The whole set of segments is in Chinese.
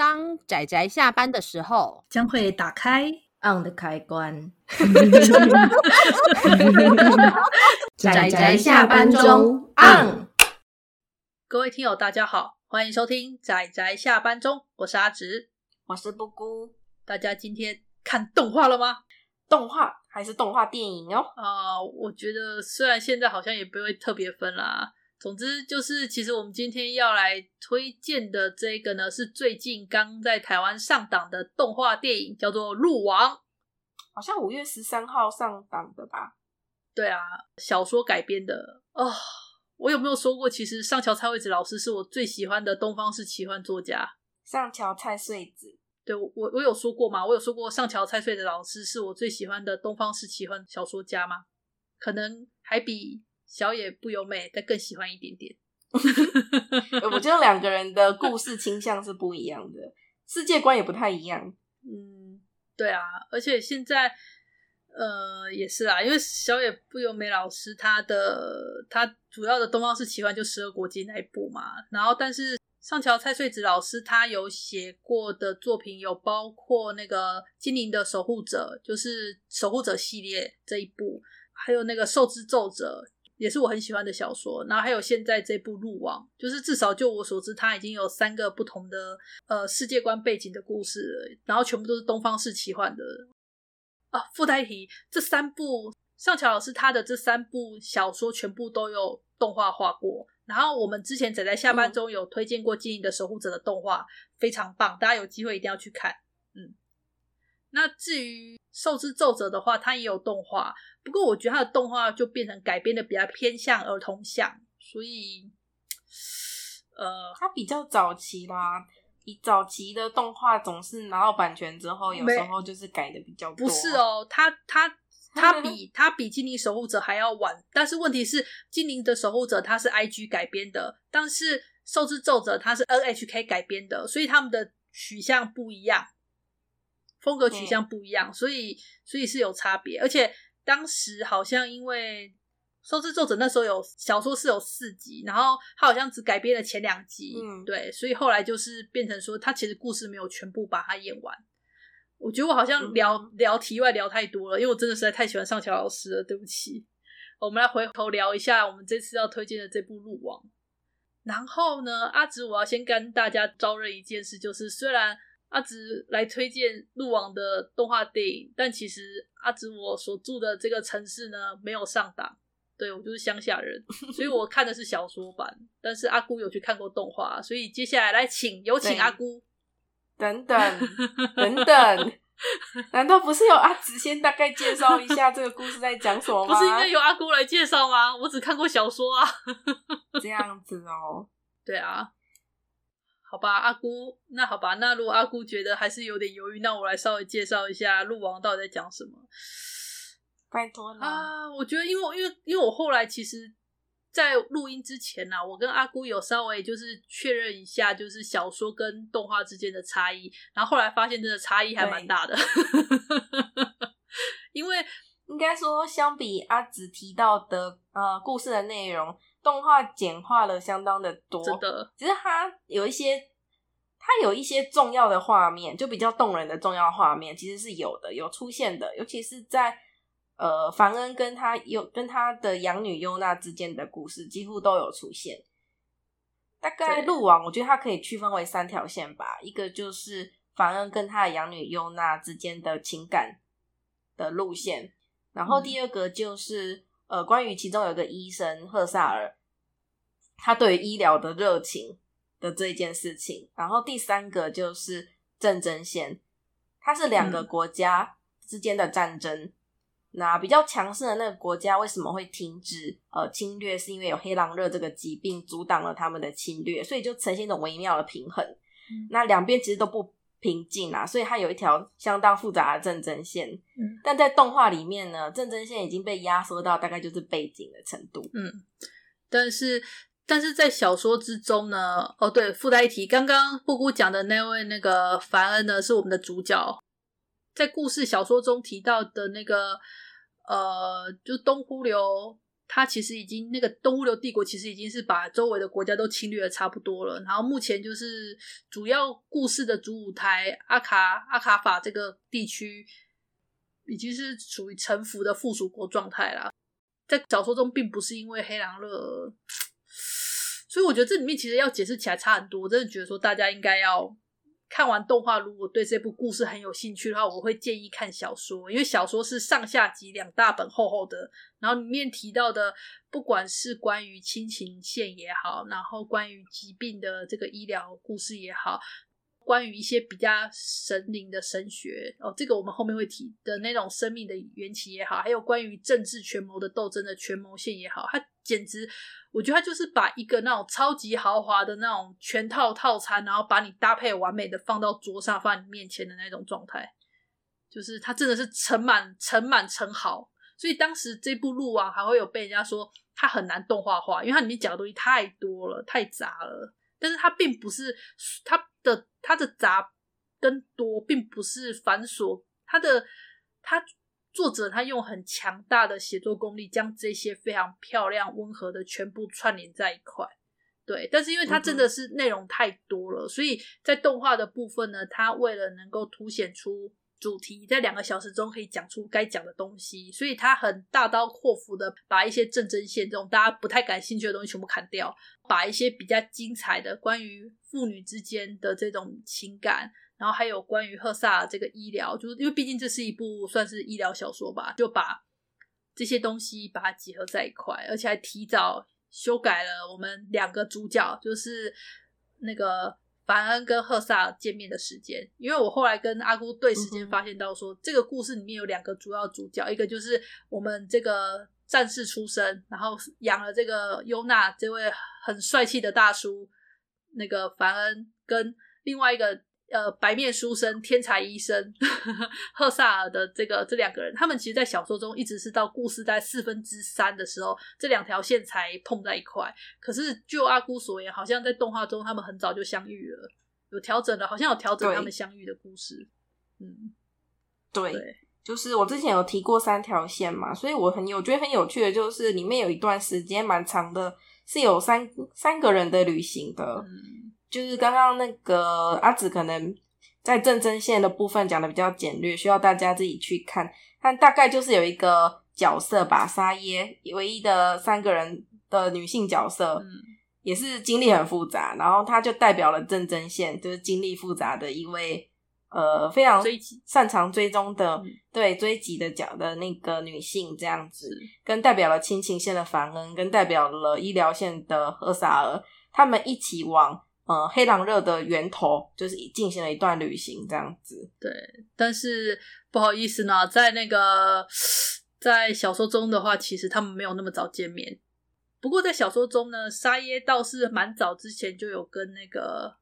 当仔仔下班的时候，将会打开 on 的开关。仔仔下班中 on。各位听友，大家好，欢迎收听仔仔下班中，我是阿直，我是布姑。大家今天看动画了吗？动画还是动画电影哦？啊、呃，我觉得虽然现在好像也不会特别分啦。总之就是，其实我们今天要来推荐的这个呢，是最近刚在台湾上档的动画电影，叫做《鹿王》，好像五月十三号上档的吧？对啊，小说改编的哦。我有没有说过，其实上桥菜穗子老师是我最喜欢的东方式奇幻作家。上桥菜穗子，对，我我有说过吗？我有说过上桥菜穗子老师是我最喜欢的东方式奇幻小说家吗？可能还比。小野不由美，再更喜欢一点点。我觉得两个人的故事倾向是不一样的，世界观也不太一样。嗯，对啊，而且现在，呃，也是啊，因为小野不由美老师他的他主要的东方式奇幻就十二国记那一部嘛，然后但是上桥菜穗子老师他有写过的作品有包括那个精灵的守护者，就是守护者系列这一部，还有那个兽之奏者。也是我很喜欢的小说，然后还有现在这部《路王》，就是至少就我所知，它已经有三个不同的呃世界观背景的故事了，然后全部都是东方式奇幻的啊。附带一提，这三部上桥老师他的这三部小说全部都有动画化过，然后我们之前仔在下班中有推荐过《精灵的守护者》的动画，非常棒，大家有机会一定要去看。嗯，那至于《兽之奏者》的话，它也有动画。不过我觉得它的动画就变成改编的比较偏向儿童向，所以，呃，它比较早期啦。以早期的动画总是拿到版权之后，有时候就是改的比较多。不是哦，它它 它比它比《精灵守护者》还要晚。但是问题是，《精灵的守护者》它是 IG 改编的，但是《受之奏者》它是 NHK 改编的，所以他们的取向不一样，风格取向不一样，所以所以是有差别，而且。当时好像因为《兽之作者》那时候有小说是有四集，然后他好像只改编了前两集，嗯，对，所以后来就是变成说他其实故事没有全部把它演完。我觉得我好像聊、嗯、聊题外聊太多了，因为我真的实在太喜欢上桥老师了，对不起。我们来回头聊一下我们这次要推荐的这部《鹿王》。然后呢，阿直，我要先跟大家招认一件事，就是虽然。阿直来推荐《鹿王》的动画电影，但其实阿直我所住的这个城市呢，没有上档。对，我就是乡下人，所以我看的是小说版。但是阿姑有去看过动画，所以接下来来请有请阿姑。等等等等，难道不是由阿直先大概介绍一下这个故事在讲什么吗？不是应该由阿姑来介绍吗？我只看过小说啊。这样子哦。对啊。好吧，阿姑，那好吧，那如果阿姑觉得还是有点犹豫，那我来稍微介绍一下《鹿王》到底在讲什么。拜托了啊！我觉得，因为因为因为我后来其实，在录音之前呢、啊，我跟阿姑有稍微就是确认一下，就是小说跟动画之间的差异，然后后来发现真的差异还蛮大的。因为应该说，相比阿紫提到的呃故事的内容。动画简化了相当的多，真的。只是它有一些，它有一些重要的画面，就比较动人的重要画面，其实是有的，有出现的。尤其是在呃，凡恩跟他有跟他的养女优娜之间的故事，几乎都有出现。大概路网，我觉得它可以区分为三条线吧。一个就是凡恩跟他的养女优娜之间的情感的路线，然后第二个就是。嗯呃，关于其中有一个医生赫萨尔，他对于医疗的热情的这一件事情，然后第三个就是镇真线，它是两个国家之间的战争。嗯、那比较强势的那个国家为什么会停止呃侵略？是因为有黑狼热这个疾病阻挡了他们的侵略，所以就呈现一种微妙的平衡。嗯、那两边其实都不。平静啊，所以它有一条相当复杂的正真线。嗯，但在动画里面呢，正真线已经被压缩到大概就是背景的程度。嗯，但是但是在小说之中呢，哦对，附带一提，刚刚布姑讲的那位那个凡恩呢，是我们的主角，在故事小说中提到的那个呃，就东忽流他其实已经那个东乌流帝国其实已经是把周围的国家都侵略的差不多了，然后目前就是主要故事的主舞台阿卡阿卡法这个地区已经是属于臣服的附属国状态啦。在小说中，并不是因为黑狼乐，所以我觉得这里面其实要解释起来差很多。我真的觉得说大家应该要。看完动画，如果对这部故事很有兴趣的话，我会建议看小说，因为小说是上下集两大本厚厚的，然后里面提到的，不管是关于亲情线也好，然后关于疾病的这个医疗故事也好，关于一些比较神灵的神学哦，这个我们后面会提的那种生命的缘起也好，还有关于政治权谋的斗争的权谋线也好，它简直。我觉得他就是把一个那种超级豪华的那种全套套餐，然后把你搭配完美的放到桌上，放在你面前的那种状态，就是他真的是盛满、盛满、盛好。所以当时这部《鹿王》还会有被人家说它很难动画化，因为它里面讲的东西太多了、太杂了。但是它并不是它的它的杂跟多，并不是繁琐，它的它。作者他用很强大的写作功力，将这些非常漂亮、温和的全部串联在一块。对，但是因为它真的是内容太多了，嗯、所以在动画的部分呢，它为了能够凸显出主题，在两个小时中可以讲出该讲的东西，所以他很大刀阔斧的把一些政争线这种大家不太感兴趣的东西全部砍掉，把一些比较精彩的关于父女之间的这种情感。然后还有关于赫萨这个医疗，就是因为毕竟这是一部算是医疗小说吧，就把这些东西把它结合在一块，而且还提早修改了我们两个主角，就是那个凡恩跟赫萨见面的时间。因为我后来跟阿姑对时间，发现到说，这个故事里面有两个主要主角，一个就是我们这个战士出身，然后养了这个优娜这位很帅气的大叔，那个凡恩跟另外一个。呃，白面书生、天才医生赫萨尔的这个这两个人，他们其实，在小说中一直是到故事在四分之三的时候，这两条线才碰在一块。可是，就阿姑所言，好像在动画中他们很早就相遇了，有调整了，好像有调整他们相遇的故事。嗯，对，对，就是我之前有提过三条线嘛，所以我很有我觉得很有趣的，就是里面有一段时间蛮长的，是有三三个人的旅行的。嗯就是刚刚那个阿紫可能在正针线的部分讲的比较简略，需要大家自己去看。但大概就是有一个角色吧，沙耶唯一的三个人的女性角色，嗯、也是经历很复杂，然后她就代表了正针线，就是经历复杂的一位呃非常擅长追踪的追对追击的角的那个女性这样子，跟代表了亲情线的凡恩，跟代表了医疗线的赫萨尔，他们一起往。呃，黑狼热的源头就是进行了一段旅行，这样子。对，但是不好意思呢，在那个在小说中的话，其实他们没有那么早见面。不过在小说中呢，沙耶倒是蛮早之前就有跟那个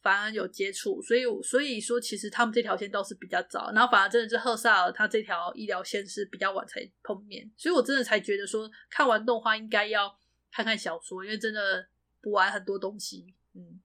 凡恩有接触，所以所以说其实他们这条线倒是比较早。然后反而真的是赫萨尔他这条医疗线是比较晚才碰面，所以我真的才觉得说看完动画应该要看看小说，因为真的补完很多东西。嗯，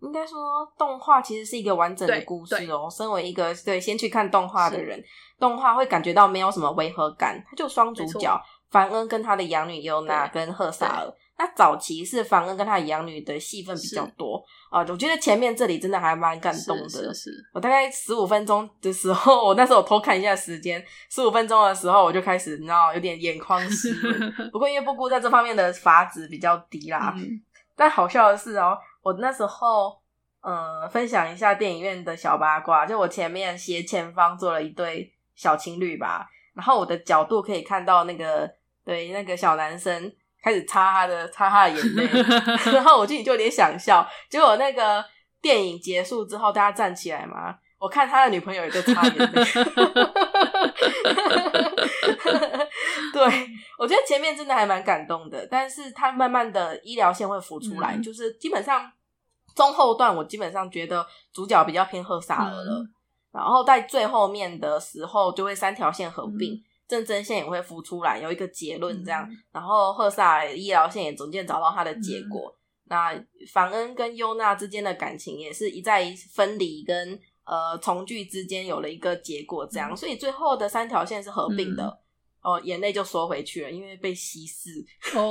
应该说动画其实是一个完整的故事哦。身为一个对先去看动画的人，动画会感觉到没有什么违和感。它就双主角凡恩跟他的养女尤娜跟赫萨尔。那早期是凡恩跟他的养女的戏份比较多啊。我觉得前面这里真的还蛮感动的。是，是，是我大概十五分钟的时候，我那时候我偷看一下时间，十五分钟的时候我就开始你知道有点眼眶湿。不过因为布姑在这方面的法子比较低啦。嗯但好笑的是哦，我那时候，嗯，分享一下电影院的小八卦，就我前面斜前方坐了一对小情侣吧，然后我的角度可以看到那个对那个小男生开始擦他的擦他的眼泪，然后我自己就有点想笑。结果那个电影结束之后，大家站起来嘛，我看他的女朋友也在擦眼泪。对，我觉得前面真的还蛮感动的，但是他慢慢的医疗线会浮出来，嗯、就是基本上中后段我基本上觉得主角比较偏赫萨尔了，嗯、然后在最后面的时候就会三条线合并，政争、嗯、线也会浮出来，有一个结论这样，嗯、然后赫萨尔医疗线也逐渐找到他的结果，嗯、那凡恩跟优娜之间的感情也是一再分离跟呃从句之间有了一个结果这样，嗯、所以最后的三条线是合并的。嗯哦，眼泪就缩回去了，因为被稀释。哦，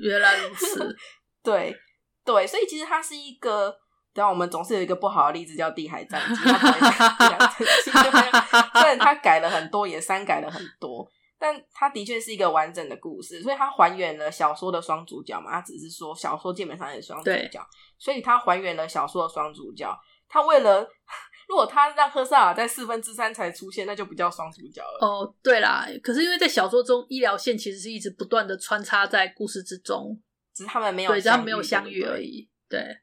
原来如此。对对，所以其实它是一个，然后我们总是有一个不好的例子叫《地海战记》，虽然它改了很多，也删改了很多。但它的确是一个完整的故事，所以它还原了小说的双主角嘛。它只是说小说基本上也是双主角，所以它还原了小说的双主角。他为了如果他让赫萨尔在四分之三才出现，那就不叫双主角了。哦，对啦，可是因为在小说中，医疗线其实是一直不断的穿插在故事之中，只是他们没有对，他们没有相遇而已。对，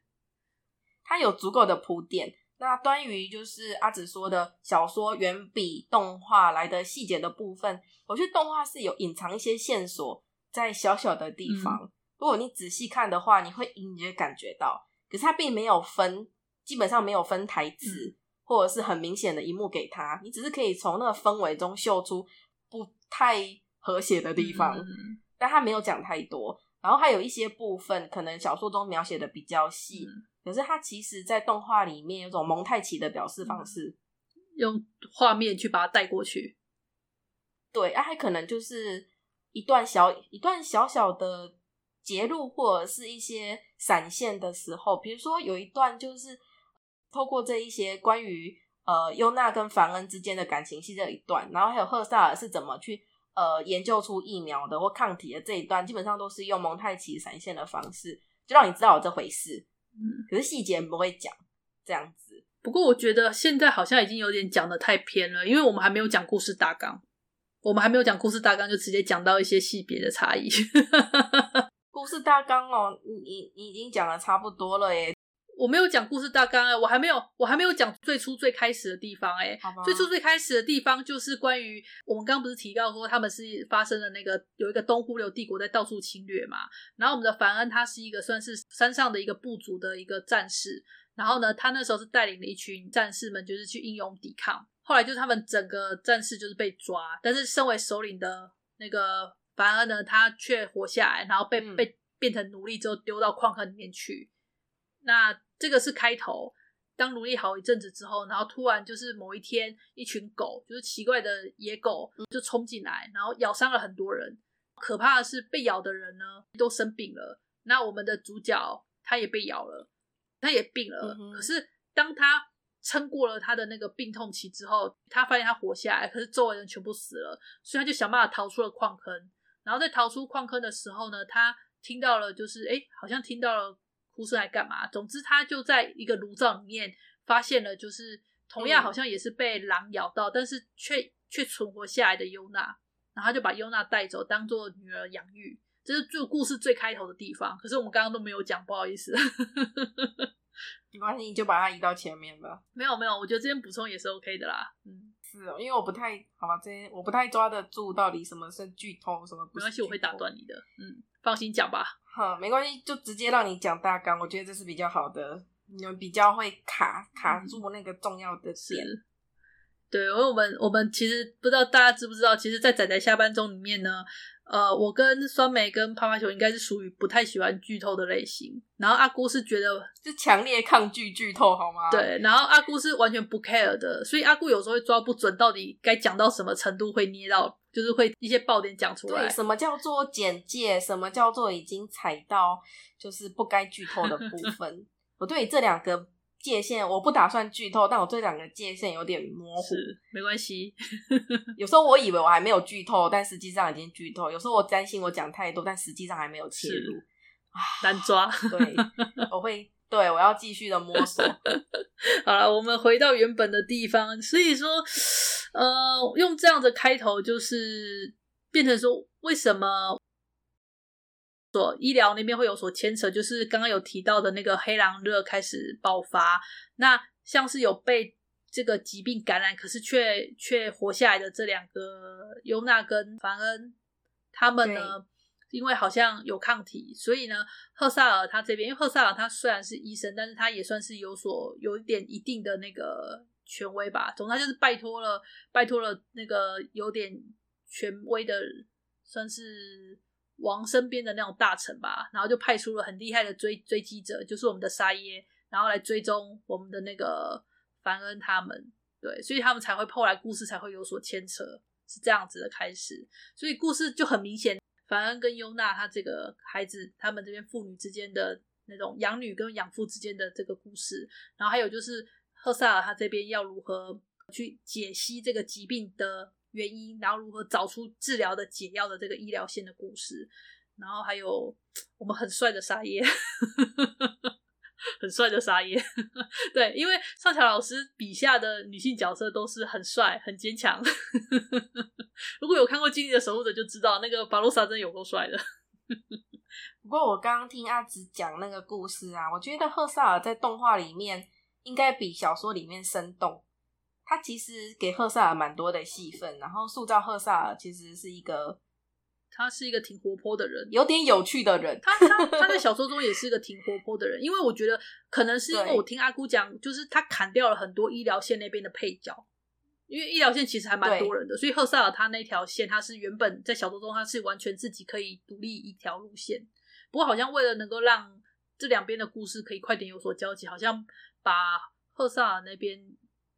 他有足够的铺垫。那关于就是阿紫说的小说远比动画来的细节的部分，我觉得动画是有隐藏一些线索在小小的地方。嗯、如果你仔细看的话，你会隐约感觉到，可是它并没有分，基本上没有分台词、嗯、或者是很明显的一幕给他，你只是可以从那个氛围中嗅出不太和谐的地方，嗯、但他没有讲太多。然后还有一些部分，可能小说中描写的比较细。嗯可是它其实，在动画里面有种蒙太奇的表示方式，用画面去把它带过去。对，啊，还可能就是一段小一段小小的截录，或者是一些闪现的时候，比如说有一段就是透过这一些关于呃优娜跟凡恩之间的感情戏这一段，然后还有赫萨尔是怎么去呃研究出疫苗的或抗体的这一段，基本上都是用蒙太奇闪现的方式，就让你知道有这回事。嗯，可是细节不会讲这样子。不过我觉得现在好像已经有点讲的太偏了，因为我们还没有讲故事大纲，我们还没有讲故事大纲，就直接讲到一些细别的差异。故事大纲哦，你你你已经讲的差不多了耶。我没有讲故事大纲啊，我还没有，我还没有讲最初最开始的地方哎。最初最开始的地方就是关于我们刚刚不是提到说他们是发生了那个有一个东忽流帝国在到处侵略嘛，然后我们的凡恩他是一个算是山上的一个部族的一个战士，然后呢，他那时候是带领了一群战士们，就是去英勇抵抗。后来就是他们整个战士就是被抓，但是身为首领的那个凡恩呢，他却活下来，然后被、嗯、被变成奴隶之后丢到矿坑里面去。那这个是开头，当奴隶好一阵子之后，然后突然就是某一天，一群狗，就是奇怪的野狗，就冲进来，然后咬伤了很多人。可怕的是，被咬的人呢都生病了。那我们的主角他也被咬了，他也病了。嗯、可是当他撑过了他的那个病痛期之后，他发现他活下来，可是周围人全部死了，所以他就想办法逃出了矿坑。然后在逃出矿坑的时候呢，他听到了，就是哎，好像听到了。不是来干嘛？总之，他就在一个炉灶里面发现了，就是同样好像也是被狼咬到，嗯、但是却却存活下来的优娜，然后他就把优娜带走，当做女儿养育。这是这个故事最开头的地方。可是我们刚刚都没有讲，不好意思。没关系，你就把它移到前面吧。没有没有，我觉得这边补充也是 OK 的啦。嗯，是哦，因为我不太好吧，这些我不太抓得住到底什么是剧透，什么不是。没关系，我会打断你的。嗯，放心讲吧。好，没关系，就直接让你讲大纲，我觉得这是比较好的，你们比较会卡卡住那个重要的点。对，因为我们我们其实不知道大家知不知道，其实，在仔仔下班中里面呢，呃，我跟酸梅跟趴趴熊应该是属于不太喜欢剧透的类型，然后阿姑是觉得是强烈抗拒剧透，好吗？对，然后阿姑是完全不 care 的，所以阿姑有时候会抓不准到底该讲到什么程度会捏到。就是会一些爆点讲出来。对什么叫做简介？什么叫做已经踩到就是不该剧透的部 分？我对这两个界限，我不打算剧透，但我对两个界限有点模糊。是，没关系。有时候我以为我还没有剧透，但实际上已经剧透。有时候我担心我讲太多，但实际上还没有切入。啊，难抓。对，我会。对，我要继续的摸索。好了，我们回到原本的地方。所以说，呃，用这样的开头，就是变成说，为什么所医疗那边会有所牵扯？就是刚刚有提到的那个黑狼热开始爆发，那像是有被这个疾病感染，可是却却活下来的这两个尤娜跟凡恩，他们呢？因为好像有抗体，所以呢，赫萨尔他这边，因为赫萨尔他虽然是医生，但是他也算是有所有一点一定的那个权威吧。总之，他就是拜托了，拜托了那个有点权威的，算是王身边的那种大臣吧。然后就派出了很厉害的追追击者，就是我们的沙耶，然后来追踪我们的那个凡恩他们。对，所以他们才会后来故事才会有所牵扯。是这样子的开始，所以故事就很明显，凡恩跟优娜他这个孩子，他们这边父女之间的那种养女跟养父之间的这个故事，然后还有就是赫萨尔他这边要如何去解析这个疾病的原因，然后如何找出治疗的解药的这个医疗线的故事，然后还有我们很帅的沙耶。很帅的沙耶，对，因为上桥老师笔下的女性角色都是很帅、很坚强。如果有看过《精灵的守护者》，就知道那个巴罗萨真有够帅的。不过我刚刚听阿紫讲那个故事啊，我觉得赫萨尔在动画里面应该比小说里面生动。他其实给赫萨尔蛮多的戏份，然后塑造赫萨尔其实是一个。他是一个挺活泼的人，有点有趣的人。他他他在小说中也是一个挺活泼的人，因为我觉得可能是因为我听阿姑讲，就是他砍掉了很多医疗线那边的配角，因为医疗线其实还蛮多人的，所以赫萨尔他那条线他是原本在小说中他是完全自己可以独立一条路线，不过好像为了能够让这两边的故事可以快点有所交集，好像把赫萨尔那边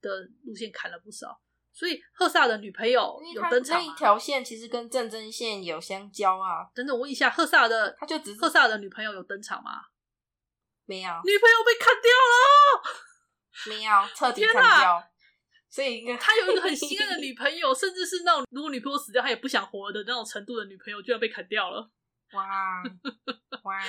的路线砍了不少。所以赫萨的女朋友有登场，那一条线其实跟战争线有相交啊。等等，我问一下，赫萨的他就只是赫萨的女朋友有登场吗？没有，女朋友被砍掉了，没有，彻底砍掉。所以他有一个很心爱的 女朋友，甚至是那种如果女朋友死掉他也不想活的那种程度的女朋友，居然被砍掉了。哇哇！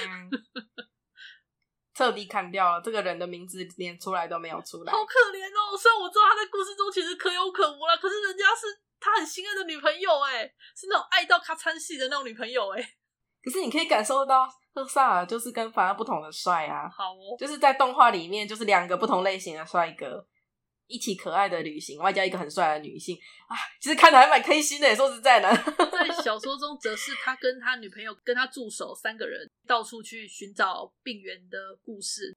彻底砍掉了，这个人的名字连出来都没有出来，好可怜哦。虽然我知道他在故事中其实可有可无了，可是人家是他很心爱的女朋友，哎，是那种爱到咔嚓戏的那种女朋友，哎。可是你可以感受到赫萨尔就是跟凡尔不同的帅啊，好哦，就是在动画里面就是两个不同类型的帅哥。一起可爱的旅行，外加一个很帅的女性啊，其实看的还蛮开心的。说实在的，在小说中，则是他跟他女朋友、跟他助手三个人到处去寻找病源的故事。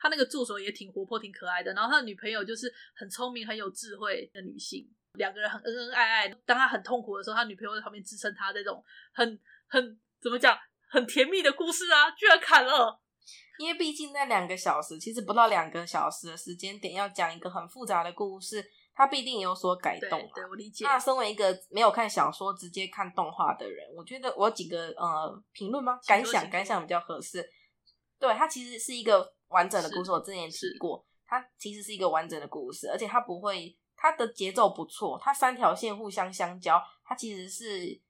他那个助手也挺活泼、挺可爱的，然后他的女朋友就是很聪明、很有智慧的女性，两个人很恩恩爱爱。当他很痛苦的时候，他女朋友在旁边支撑他，这种很很怎么讲，很甜蜜的故事啊，居然砍了。因为毕竟那两个小时，其实不到两个小时的时间点，要讲一个很复杂的故事，它必定有所改动。对，我理解。那身为一个没有看小说，直接看动画的人，我觉得我有几个呃评论吗？感想，感想比较合适。对，它其实是一个完整的故事。我之前提过，它其实是一个完整的故事，而且它不会，它的节奏不错，它三条线互相相交，它其实是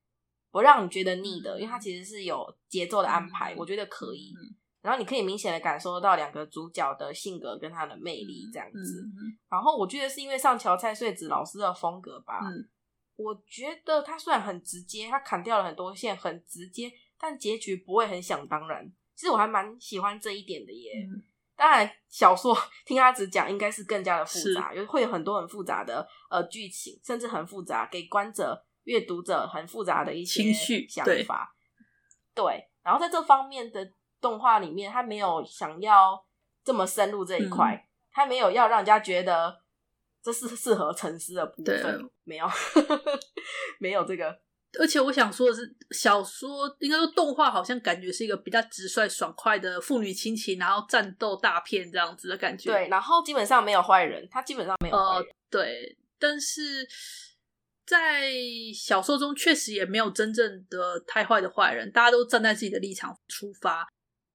不让你觉得腻的，嗯、因为它其实是有节奏的安排，嗯、我觉得可以。嗯然后你可以明显的感受到两个主角的性格跟他的魅力这样子。然后我觉得是因为上桥菜穗子老师的风格吧。嗯、我觉得他虽然很直接，他砍掉了很多线，很直接，但结局不会很想当然。其实我还蛮喜欢这一点的耶。嗯、当然，小说 听阿紫讲应该是更加的复杂，有是会有很多很复杂的呃剧情，甚至很复杂，给观者、阅读者很复杂的一些情绪想法。对，对，然后在这方面的。动画里面，他没有想要这么深入这一块，嗯、他没有要让人家觉得这是适合沉思的部分，对没有，没有这个。而且我想说的是，小说应该说动画好像感觉是一个比较直率、爽快的父女亲情，然后战斗大片这样子的感觉。对，然后基本上没有坏人，他基本上没有坏人。呃，对，但是在小说中确实也没有真正的太坏的坏人，大家都站在自己的立场出发。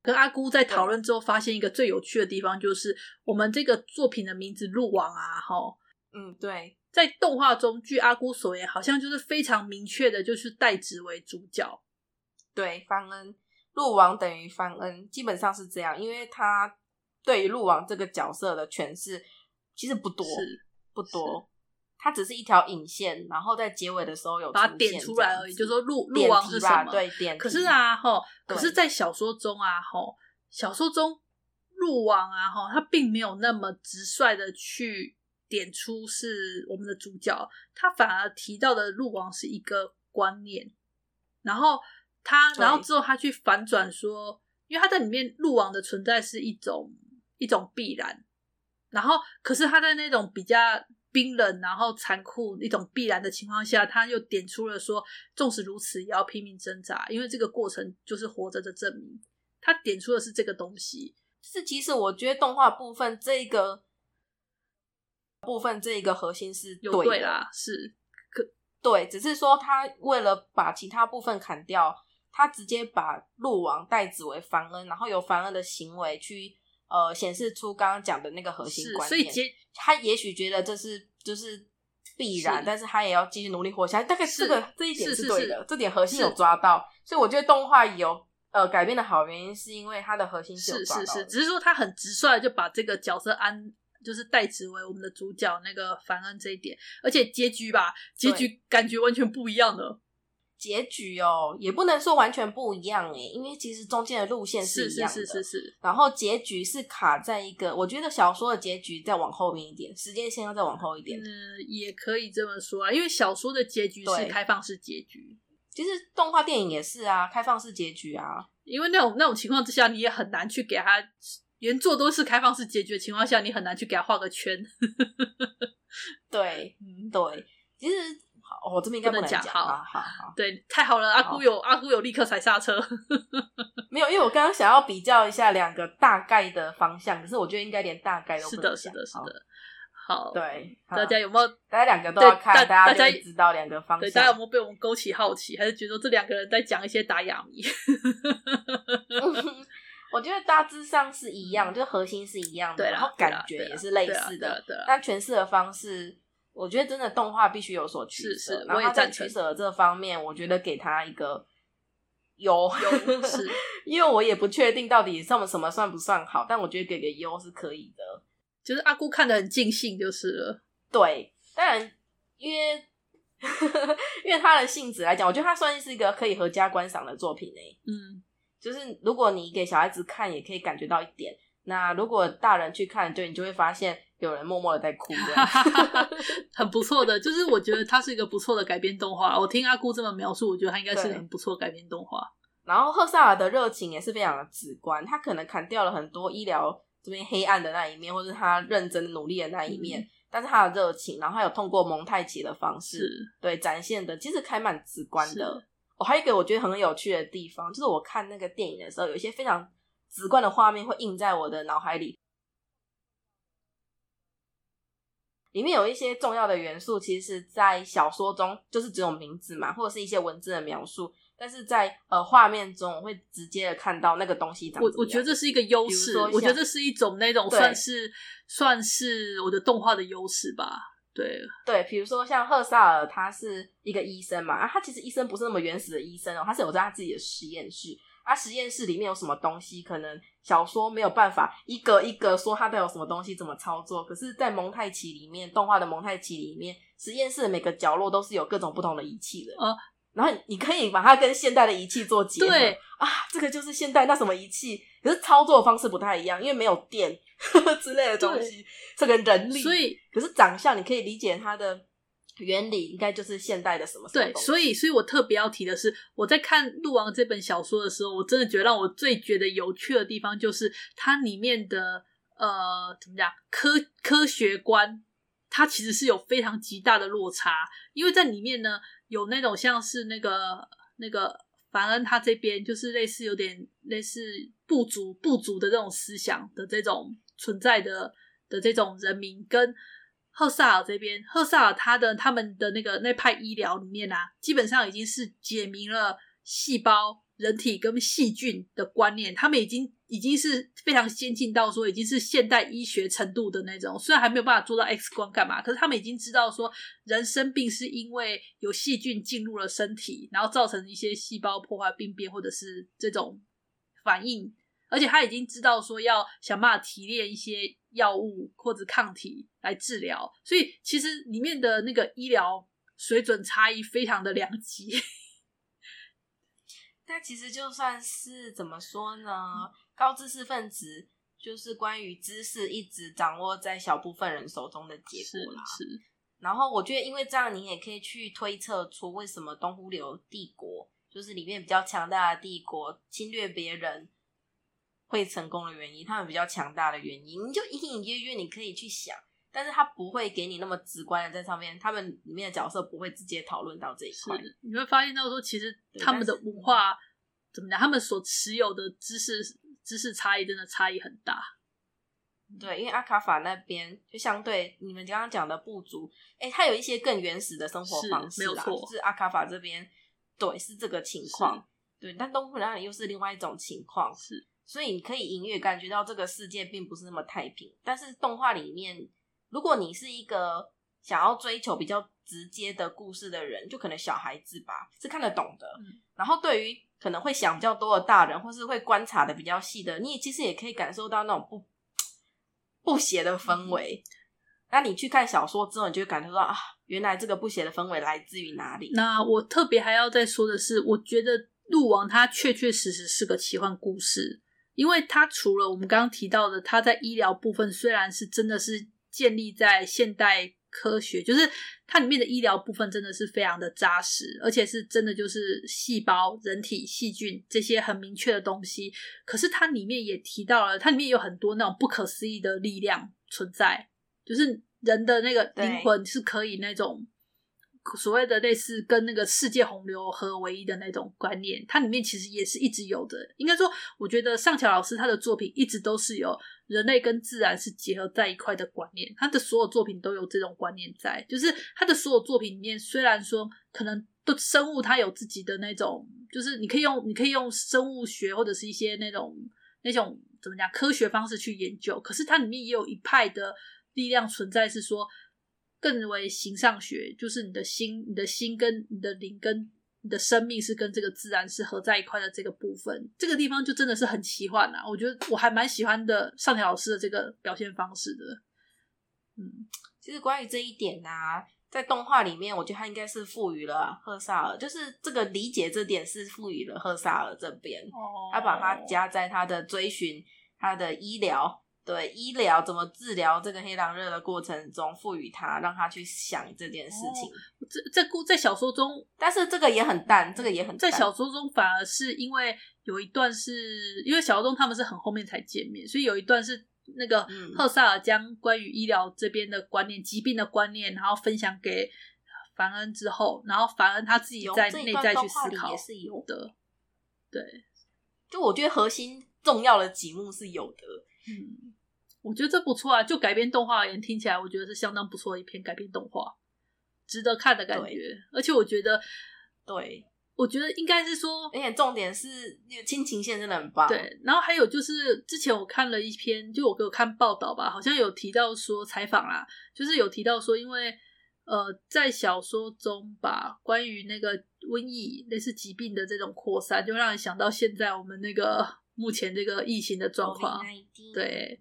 跟阿姑在讨论之后，发现一个最有趣的地方，就是我们这个作品的名字“鹿王”啊，哈，嗯，对，在动画中，据阿姑所言，好像就是非常明确的，就是代指为主角。对，方恩，鹿王等于方恩，基本上是这样，因为他对于鹿王这个角色的诠释其实不多，是不多。它只是一条引线，然后在结尾的时候有把它点出来而已，就说鹿鹿王是什么？对，点。可是啊，齁，可是在小说中啊，齁，小说中鹿王啊，齁，他并没有那么直率的去点出是我们的主角，他反而提到的鹿王是一个观念，然后他，然后之后他去反转说，因为他在里面鹿王的存在是一种一种必然，然后可是他在那种比较。冰冷，然后残酷一种必然的情况下，他又点出了说，纵使如此，也要拼命挣扎，因为这个过程就是活着的证明。他点出的是这个东西。是，其实我觉得动画部分这个部分这一个核心是对啦，是可对，只是说他为了把其他部分砍掉，他直接把鹿王代指为凡恩，然后由凡恩的行为去呃显示出刚刚讲的那个核心观念。所以结他也许觉得这是就是必然，是但是他也要继续努力活下来。大概这个这一点是对的，这点核心有抓到，所以我觉得动画有呃改变的好原因是因为它的核心是有抓到的。是是是，只是说他很直率就把这个角色安。就是代指为我们的主角那个凡恩这一点，而且结局吧，结局感觉完全不一样的。结局哦，也不能说完全不一样诶，因为其实中间的路线是一样的。是是是是是。然后结局是卡在一个，我觉得小说的结局再往后面一点，时间线要再往后一点。嗯，也可以这么说啊，因为小说的结局是开放式结局，其实动画电影也是啊，开放式结局啊。因为那种那种情况之下，你也很难去给他。原作都是开放式结局的情况下，你很难去给他画个圈。对，嗯，对，其实，我、哦、这边应该不能讲。好好好，对，太好了，阿姑有阿姑有立刻踩刹车。没有，因为我刚刚想要比较一下两个大概的方向，可是我觉得应该连大概都不。是的，是的，是的。好，对，大家有没有？大家两个都要看，大家就知道两个方向。对，大家有没有被我们勾起好奇，还是觉得这两个人在讲一些打哑谜？我觉得大致上是一样，就是核心是一样的，然后感觉也是类似的，但诠释的方式，我觉得真的动画必须有所取舍。然后在取舍这方面，我觉得给他一个优，是 因为我也不确定到底什么什么算不算好，但我觉得给个优是可以的。就是阿姑看的很尽兴，就是了。对，当然，因为 因为他的性质来讲，我觉得他算是一个可以合家观赏的作品诶。嗯。就是如果你给小孩子看，也可以感觉到一点。那如果大人去看，对，你就会发现有人默默的在哭，很不错的。就是我觉得它是一个不错的改编动画。我听阿姑这么描述，我觉得它应该是很不错改编动画。然后赫萨尔的热情也是非常的直观，他可能砍掉了很多医疗这边黑暗的那一面，或是他认真努力的那一面，嗯、但是他的热情，然后还有通过蒙太奇的方式，对展现的，其实还蛮直观的。我、哦、还有一个我觉得很有趣的地方，就是我看那个电影的时候，有一些非常直观的画面会印在我的脑海里。里面有一些重要的元素，其实在小说中就是只有名字嘛，或者是一些文字的描述，但是在呃画面中，我会直接的看到那个东西长。我我觉得这是一个优势，我觉得这是一种那种算是算是我的动画的优势吧。对对，比如说像赫萨尔，他是一个医生嘛，啊，他其实医生不是那么原始的医生哦，他是有在他自己的实验室，啊，实验室里面有什么东西，可能小说没有办法一个一个说它都有什么东西怎么操作，可是，在蒙太奇里面，动画的蒙太奇里面，实验室的每个角落都是有各种不同的仪器的，哦，然后你可以把它跟现代的仪器做结合，对啊，这个就是现代那什么仪器，可是操作方式不太一样，因为没有电。之类的东西，这个人力，所以可是长相你可以理解它的原理，应该就是现代的什么什么。对，所以所以我特别要提的是，我在看《鹿王》这本小说的时候，我真的觉得让我最觉得有趣的地方，就是它里面的呃，怎么讲，科科学观，它其实是有非常极大的落差，因为在里面呢，有那种像是那个那个。凡恩他这边就是类似有点类似部族部族的这种思想的这种存在的的这种人民，跟赫萨尔这边，赫萨尔他的他们的那个那派医疗里面啊，基本上已经是解明了细胞。人体跟细菌的观念，他们已经已经是非常先进到说已经是现代医学程度的那种。虽然还没有办法做到 X 光干嘛，可是他们已经知道说人生病是因为有细菌进入了身体，然后造成一些细胞破坏病变或者是这种反应。而且他已经知道说要想办法提炼一些药物或者抗体来治疗。所以其实里面的那个医疗水准差异非常的两极。但其实就算是怎么说呢，高知识分子就是关于知识一直掌握在小部分人手中的结果啦。是。是。然后我觉得，因为这样，你也可以去推测出为什么东呼流帝国就是里面比较强大的帝国侵略别人会成功的原因，他们比较强大的原因，你就隐隐约约你可以去想，但是他不会给你那么直观的在上面，他们里面的角色不会直接讨论到这一块。你会发现到说，其实他们的文化怎么讲，他们所持有的知识知识差异真的差异很大。对，因为阿卡法那边就相对你们刚刚讲的部族，哎，它有一些更原始的生活方式啦，是，就是阿卡法这边，对，是这个情况，对，但东部那里又是另外一种情况，是，所以你可以隐约感觉到这个世界并不是那么太平，但是动画里面，如果你是一个想要追求比较直接的故事的人，就可能小孩子吧，是看得懂的，嗯、然后对于可能会想比较多的大人，或是会观察的比较细的，你也其实也可以感受到那种不。不谐的氛围，那你去看小说之后，你就会感受到啊，原来这个不谐的氛围来自于哪里？那我特别还要再说的是，我觉得《鹿王》它确确实实是个奇幻故事，因为它除了我们刚刚提到的，它在医疗部分虽然是真的是建立在现代科学，就是它里面的医疗部分真的是非常的扎实，而且是真的就是细胞、人体、细菌这些很明确的东西。可是它里面也提到了，它里面有很多那种不可思议的力量存在，就是人的那个灵魂是可以那种。所谓的类似跟那个世界洪流合为一的那种观念，它里面其实也是一直有的。应该说，我觉得上桥老师他的作品一直都是有人类跟自然是结合在一块的观念，他的所有作品都有这种观念在。就是他的所有作品里面，虽然说可能都生物它有自己的那种，就是你可以用你可以用生物学或者是一些那种那种怎么讲科学方式去研究，可是它里面也有一派的力量存在，是说。更为形上学，就是你的心、你的心跟你的灵跟你的生命是跟这个自然是合在一块的这个部分，这个地方就真的是很奇幻啊！我觉得我还蛮喜欢的上条老师的这个表现方式的。嗯，其实关于这一点呢、啊，在动画里面，我觉得他应该是赋予了赫萨尔，就是这个理解这点是赋予了赫萨尔这边，哦，他把它加在他的追寻他的医疗。对医疗怎么治疗这个黑狼热的过程中，赋予他让他去想这件事情。这在故在小说中，但是这个也很淡，这个也很淡。在小说中反而是因为有一段是因为小说中他们是很后面才见面，所以有一段是那个赫萨尔将关于医疗这边的观念、疾病的观念，然后分享给凡恩之后，然后凡恩他自己在内在去思考也是有的。对，就我觉得核心重要的几幕是有的。嗯。我觉得这不错啊，就改编动画而言，听起来我觉得是相当不错的一篇改编动画，值得看的感觉。而且我觉得，对，我觉得应该是说，而且重点是亲情线真的很棒。对，然后还有就是之前我看了一篇，就我给我看报道吧，好像有提到说采访啦，就是有提到说，因为呃，在小说中吧，关于那个瘟疫类似疾病的这种扩散，就让人想到现在我们那个目前这个疫情的状况，对。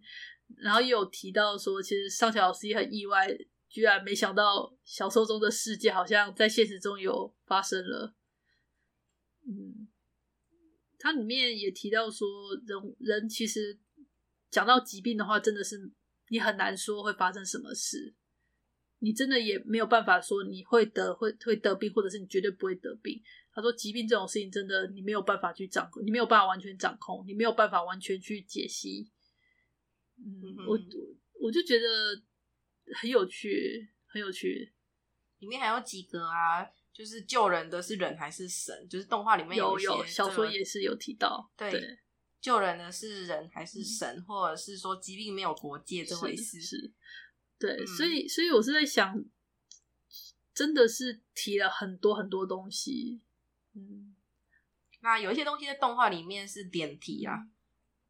然后也有提到说，其实上桥老师也很意外，居然没想到小说中的世界好像在现实中有发生了。嗯，它里面也提到说，人人其实讲到疾病的话，真的是你很难说会发生什么事，你真的也没有办法说你会得会会得病，或者是你绝对不会得病。他说，疾病这种事情真的你没有办法去掌控，你没有办法完全掌控，你没有办法完全去解析。嗯，我我就觉得很有趣，很有趣。里面还有几个啊，就是救人的是人还是神？就是动画里面有，有，有小说也是有提到，对，对救人的是人还是神，嗯，或者是说疾病没有国界这回事？是，是对，嗯，所以所以我是在想，真的是提了很多很多东西。嗯，那有一些东西在动画里面是点题啊，嗯，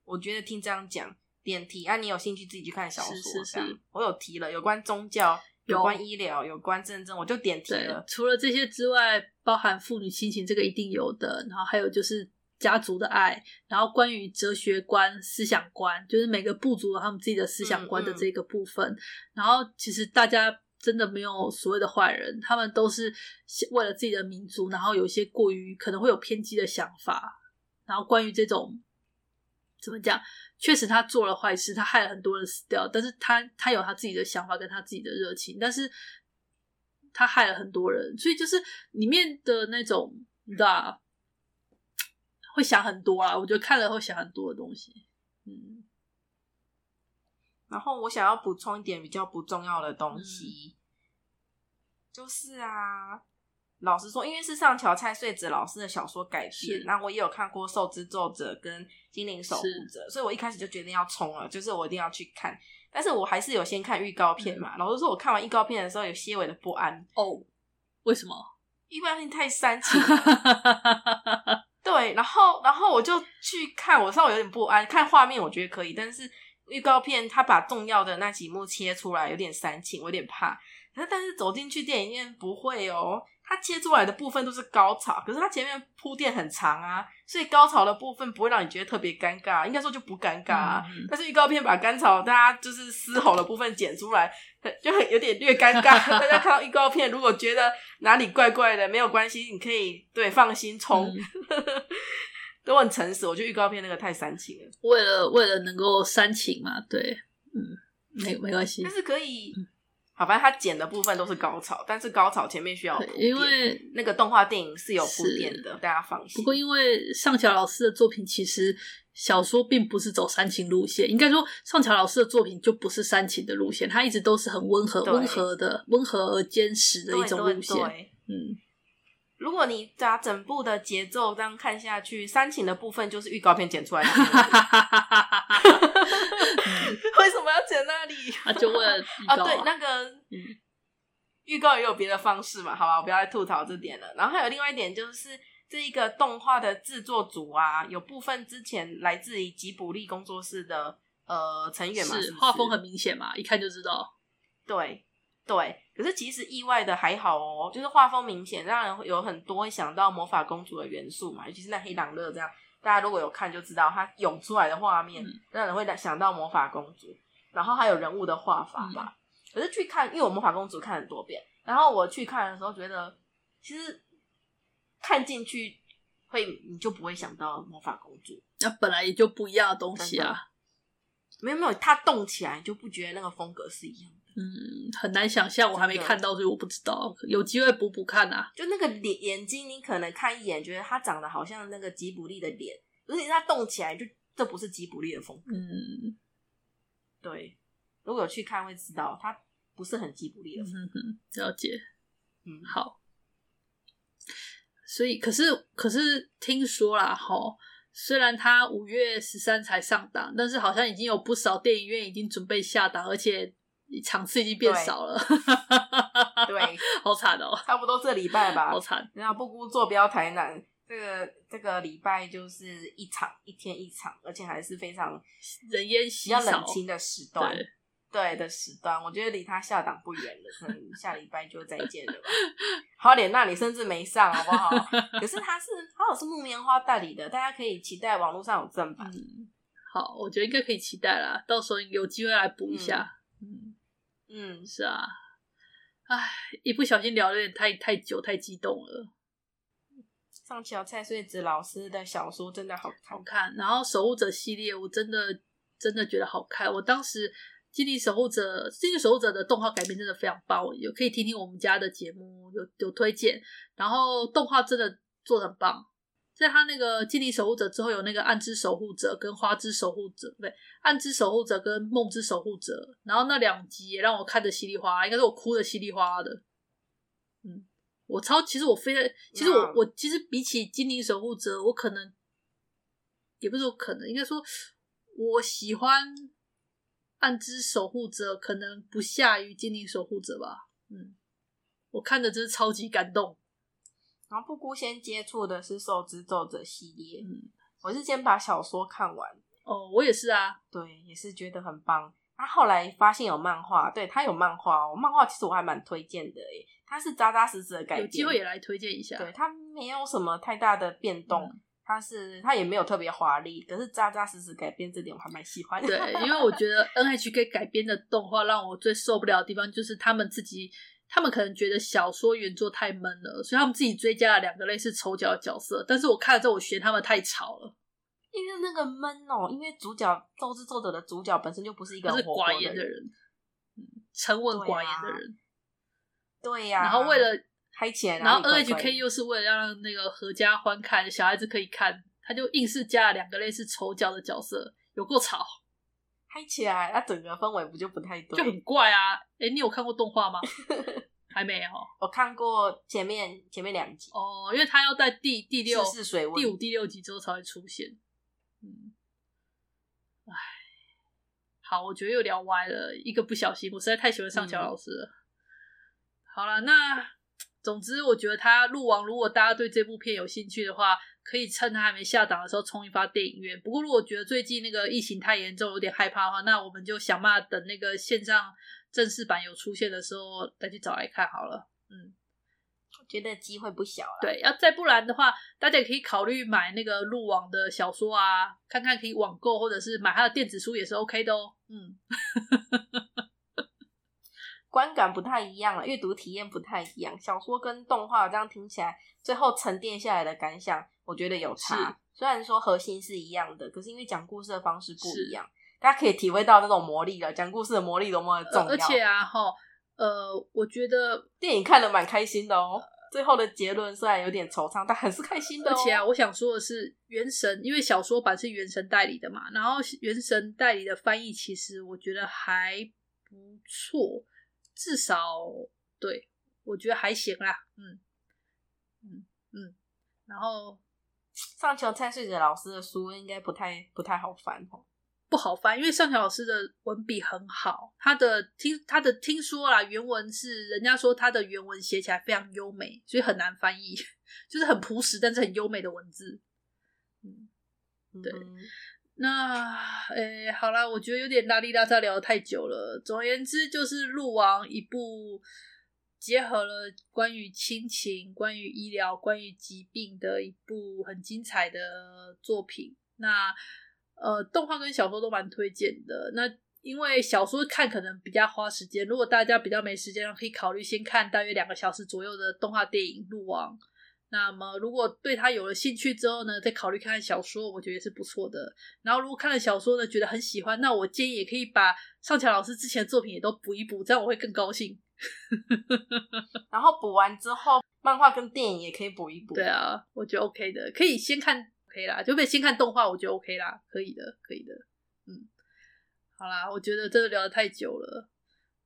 我觉得听这样讲。点题啊！你有兴趣自己去看小说。是是是，我有提了，有关宗教、有关医疗、有关战争，我就点题了。除了这些之外，包含父女亲情，这个一定有的。然后还有就是家族的爱，然后关于哲学观、思想观，就是每个部族有他们自己的思想观的这个部分。嗯嗯。然后其实大家真的没有所谓的坏人，他们都是为了自己的民族，然后有一些过于可能会有偏激的想法。然后关于这种怎么讲？确实，他做了坏事，他害了很多人死掉。但是他他有他自己的想法跟他自己的热情，但是他害了很多人，所以就是里面的那种，你知道，会想很多啊。我觉得看了会想很多的东西。嗯，然后我想要补充一点比较不重要的东西，嗯、就是啊，老实说，因为是上桥菜穗子老师的小说改编，是那我也有看过《兽之奏者》跟《精灵守护者》，所以我一开始就决定要冲了，就是我一定要去看。但是我还是有先看预告片嘛。嗯、老实说，我看完预告片的时候有些微的不安哦。为什么？预告片太煽情了。对，然后然后我就去看，我稍微有点不安。看画面我觉得可以，但是预告片他把重要的那几幕切出来，有点煽情，我有点怕。但是走进去电影院不会哦。它切出来的部分都是高潮，可是它前面铺垫很长啊，所以高潮的部分不会让你觉得特别尴尬，应该说就不尴尬啊。嗯、但是预告片把甘草大家就是嘶吼的部分剪出来，就很有点略尴尬。大家看到预告片，如果觉得哪里怪怪的，没有关系，你可以对放心冲，嗯、都很诚实。我觉得预告片那个太煽情了，为了为了能够煽情嘛，对，嗯，没没关系，但是可以。好，反正他剪的部分都是高潮，但是高潮前面需要因为那个动画电影是有铺垫的，大家放心。不过，因为上桥老师的作品其实小说并不是走煽情路线，应该说上桥老师的作品就不是煽情的路线，他一直都是很温和、温和的、温和而坚实的一种路线。对对对嗯。如果你把整部的节奏这样看下去，煽情的部分就是预告片剪出来的。为什么要剪那里？啊，就为了啊。啊，对，那个，嗯，预告也有别的方式嘛？好吧，我不要再吐槽这点了。然后还有另外一点，就是这一个动画的制作组啊，有部分之前来自于吉卜力工作室的呃成员嘛，是画风很明显嘛，一看就知道。对。对，可是其实意外的还好哦，就是画风明显，让人有很多会想到魔法公主的元素嘛，尤其是那黑狼乐这样，大家如果有看就知道，它涌出来的画面让人会想到魔法公主，然后还有人物的画法吧。嗯、可是去看，因为我魔法公主看很多遍，然后我去看的时候觉得，其实看进去会你就不会想到魔法公主，那本来也就不一样的东西啊。没有没有，它动起来就不觉得那个风格是一样的。嗯，很难想象，我还没看到，所以我不知道。有机会补补看啊。就那个脸眼睛，你可能看一眼，觉得他长得好像那个吉卜力的脸，而且他动起来，就这不是吉卜力的风格。嗯，对。如果有去看会知道，他不是很吉卜力的风格。嗯，了解。嗯，好。所以，可是，可是听说啦，吼，虽然他五月十三才上档，但是好像已经有不少电影院已经准备下档，而且。场次已经变少了，对，对好惨哦、喔，差不多这礼拜吧，好惨。然后布谷坐标台南，这个这个礼拜就是一场，一天一场，而且还是非常人烟稀少、比较冷清的时段，对，对的时段，我觉得离他下档不远了，可能下礼拜就再见了吧。好脸那里甚至没上，好不好？可是他是他好是木棉花代理的，大家可以期待网络上有正版。嗯，好，我觉得应该可以期待啦，到时候有机会来补一下。嗯。嗯，是啊，唉，一不小心聊的有点太太久，太激动了。上桥菜穗子老师的小说真的好好看，然后守护者系列我真的真的觉得好看。我当时《精灵守护者》《精灵守护者》的动画改编真的非常棒，有可以听听我们家的节目，有有推荐。然后动画真的做的很棒。在他那个精灵守护者之后，有那个暗之守护者跟花之守护者，不对，暗之守护者跟梦之守护者。然后那两集也让我看的稀里哗啦，应该是我哭的稀里哗啦的。嗯，我超，其实我非常，其实我我其实比起精灵守护者，我可能也不是说可能，应该说我喜欢暗之守护者，可能不下于精灵守护者吧。嗯，我看的真是超级感动。然后布谷先接触的是《受之奏者》系列，嗯，我是先把小说看完，哦，我也是啊，对，也是觉得很棒。他、啊、后来发现有漫画，对他有漫画哦，漫画其实我还蛮推荐的诶，他是扎扎实实的改编，有机会也来推荐一下。对，他没有什么太大的变动，他、嗯、是他也没有特别华丽，可是扎扎实实改编这点我还蛮喜欢的。对，因为我觉得 NHK 改编的动画让我最受不了的地方就是他们自己。他们可能觉得小说原作太闷了，所以他们自己追加了两个类似丑角的角色。但是我看了之后，我嫌他们太吵了。因为那个闷哦，因为主角《斗之斗者》的主角本身就不是一个是寡言的人，沉稳寡言的人。对呀、啊。然后为了嗨起来，然后 NHK 又是为了让那个合家欢看，小孩子可以看，他就硬是加了两个类似丑角的角色，有够吵。嗨起来，那整个氛围不就不太对，就很怪啊！哎、欸，你有看过动画吗？还没有。我看过前面前面两集哦，因为他要在第第六、第五、第六集之后才会出现。嗯，唉，好，我觉得又聊歪了，一个不小心，我实在太喜欢上桥老师了。嗯、好了，那总之，我觉得他鹿王，如果大家对这部片有兴趣的话，可以趁他还没下档的时候冲一发电影院。不过，如果觉得最近那个疫情太严重，有点害怕的话，那我们就想办法等那个线上。正式版有出现的时候再去找来看好了。嗯，我觉得机会不小了。对，要再不然的话，大家也可以考虑买那个鹿王的小说啊，看看可以网购，或者是买他的电子书也是 OK 的哦。嗯，观感不太一样了，阅读体验不太一样。小说跟动画这样听起来，最后沉淀下来的感想，我觉得有差。虽然说核心是一样的，可是因为讲故事的方式不一样。大家可以体会到那种魔力了，讲故事的魔力多么的重要。而且啊，哈，呃，我觉得电影看的蛮开心的哦。最后的结论虽然有点惆怅，但很是开心的哦。而且啊，我想说的是，原神因为小说版是原神代理的嘛，然后原神代理的翻译其实我觉得还不错，至少对我觉得还行啦。嗯嗯嗯，然后上桥菜穗子老师的书应该不太不太好翻哦。不好翻，因为上桥老师的文笔很好，他的听他的听说啦，原文是人家说他的原文写起来非常优美，所以很难翻译，就是很朴实但是很优美的文字。嗯，对。嗯、那诶、好啦，我觉得有点拉里拉杂聊得太久了。总而言之，就是鹿王一部结合了关于亲情、关于医疗、关于疾病的一部很精彩的作品。那。呃，动画跟小说都蛮推荐的。那因为小说看可能比较花时间，如果大家比较没时间，可以考虑先看大约两个小时左右的动画电影《鹿王》。那么如果对他有了兴趣之后呢，再考虑看看小说，我觉得也是不错的。然后如果看了小说呢，觉得很喜欢，那我建议也可以把上桥老师之前的作品也都补一补，这样我会更高兴。然后补完之后，漫画跟电影也可以补一补。对啊，我觉得 OK 的，可以先看。可以啦，就被先看动画，我觉得 OK 啦，可以的，可以的，嗯，好啦，我觉得真的聊得太久了。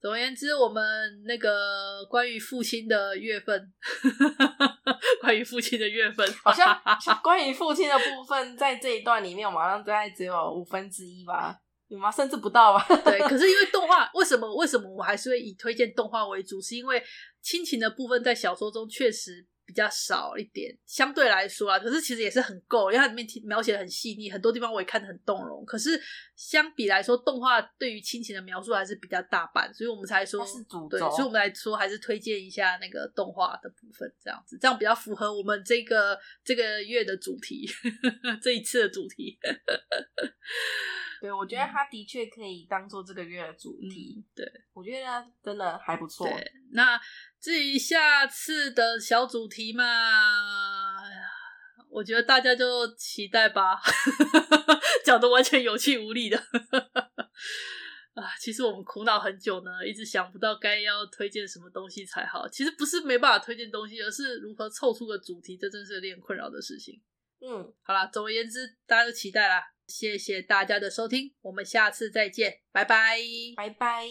总而言之，我们那个关于父亲的月份，关于父亲的月份，好像 关于父亲的部分，在这一段里面，我们好像大概只有五分之一吧，有吗？甚至不到吧？对，可是因为 动画，为什么？为什么我还是会以推荐动画为主？是因为亲情的部分在小说中确实。比较少一点，相对来说啊，可是其实也是很够，因为它里面描写的很细腻，很多地方我也看得很动容。可是相比来说，动画对于亲情的描述还是比较大半，所以我们才说是主轴。对，所以我们来说还是推荐一下那个动画的部分，这样子，这样比较符合我们这个这个月的主题，这一次的主题。对，我觉得它的确可以当做这个月的主题。嗯、对，我觉得真的还不错。对，那至于下次的小主题嘛，我觉得大家就期待吧。讲的完全有气无力的啊！其实我们苦恼很久呢，一直想不到该要推荐什么东西才好。其实不是没办法推荐东西，而是如何凑出个主题，这真是有点困扰的事情。嗯，好啦，总而言之，大家都期待啦。谢谢大家的收听，我们下次再见，拜拜，拜拜。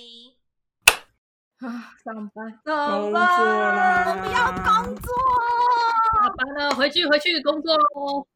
啊，上班，上班，我不要工作，下班了，回去回去工作喽。